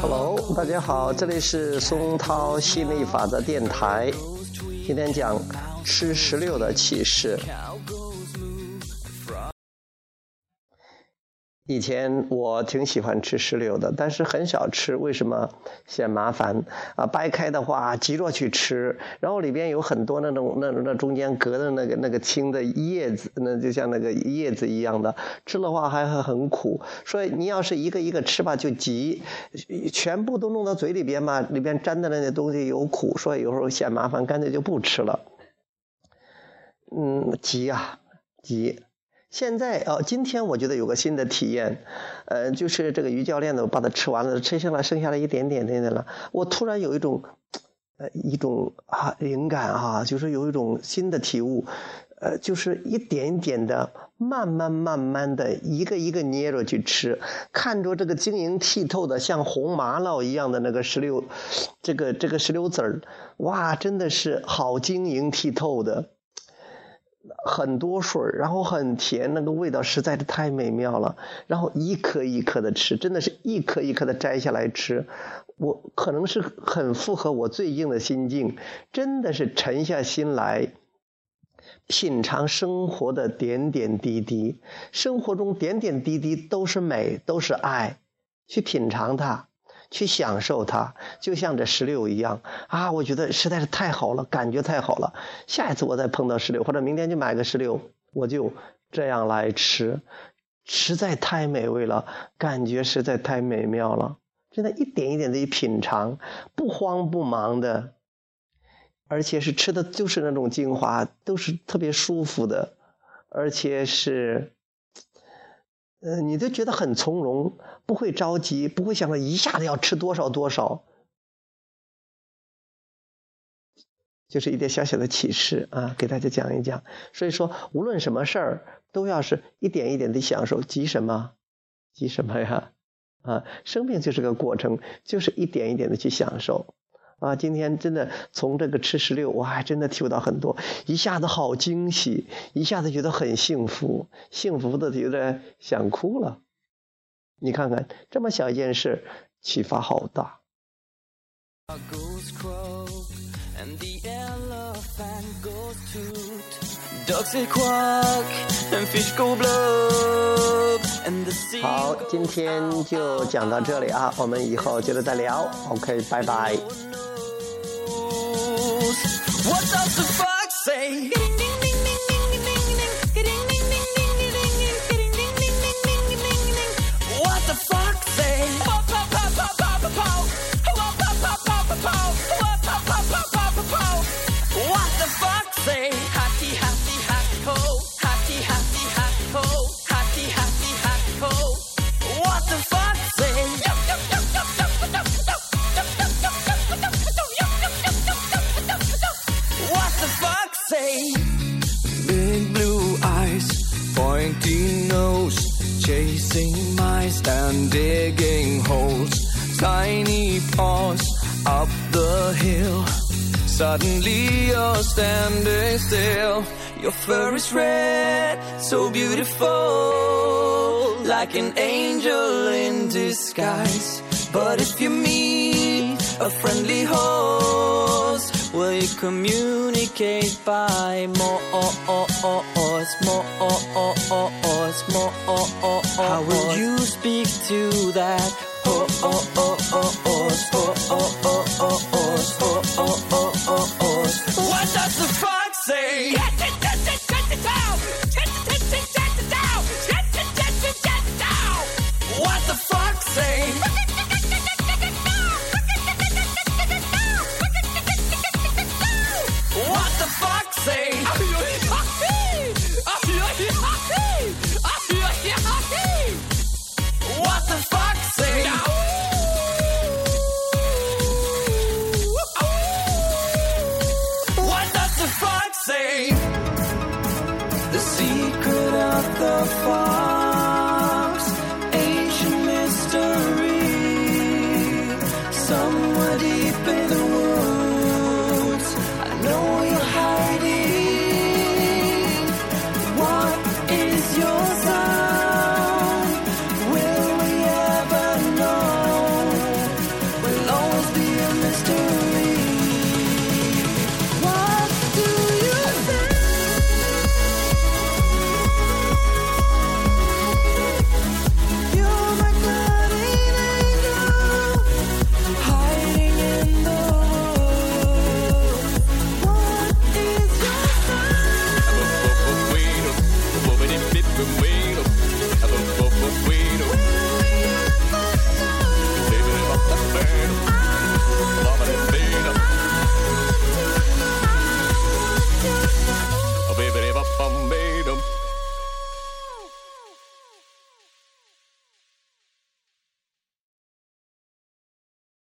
Hello，大家好，这里是松涛吸引力法则电台，今天讲吃石榴的启示。以前我挺喜欢吃石榴的，但是很少吃，为什么？嫌麻烦啊！掰开的话急着去吃，然后里边有很多那种那那中间隔的那个那个青的叶子，那就像那个叶子一样的，吃的话还很苦。所以你要是一个一个吃吧，就急，全部都弄到嘴里边嘛，里边粘的那些东西有苦，所以有时候嫌麻烦，干脆就不吃了。嗯，急啊，急。现在哦，今天我觉得有个新的体验，呃，就是这个于教练的，我把它吃完了，吃下来剩下了一点点点点了，我突然有一种，呃，一种啊灵感啊，就是有一种新的体悟，呃，就是一点点的，慢慢慢慢的，一个一个捏着去吃，看着这个晶莹剔透的，像红玛瑙一样的那个石榴，这个这个石榴籽儿，哇，真的是好晶莹剔透的。很多水然后很甜，那个味道实在是太美妙了。然后一颗一颗的吃，真的是一颗一颗的摘下来吃。我可能是很符合我最近的心境，真的是沉下心来品尝生活的点点滴滴。生活中点点滴滴都是美，都是爱，去品尝它。去享受它，就像这石榴一样啊！我觉得实在是太好了，感觉太好了。下一次我再碰到石榴，或者明天就买个石榴，我就这样来吃，实在太美味了，感觉实在太美妙了。真的，一点一点的品尝，不慌不忙的，而且是吃的就是那种精华，都是特别舒服的，而且是。呃，你都觉得很从容，不会着急，不会想着一下子要吃多少多少，就是一点小小的启示啊，给大家讲一讲。所以说，无论什么事儿，都要是一点一点的享受，急什么？急什么呀？啊，生命就是个过程，就是一点一点的去享受。啊，今天真的从这个吃石榴，我还真的体会到很多，一下子好惊喜，一下子觉得很幸福，幸福的觉得想哭了。你看看这么小一件事，启发好大。好，今天就讲到这里啊，我们以后接着再聊。OK，拜拜。What does the fox say? Digging holes. Tiny paws up the hill. Suddenly you're standing still. Your fur is red, so beautiful, like an angel in disguise. But if you meet a friendly host, you communicate by more, more, more How will you speak to that? Oh oh oh oh oh oh oh oh oh oh oh oh oh oh oh What does the fuck? far. been waiting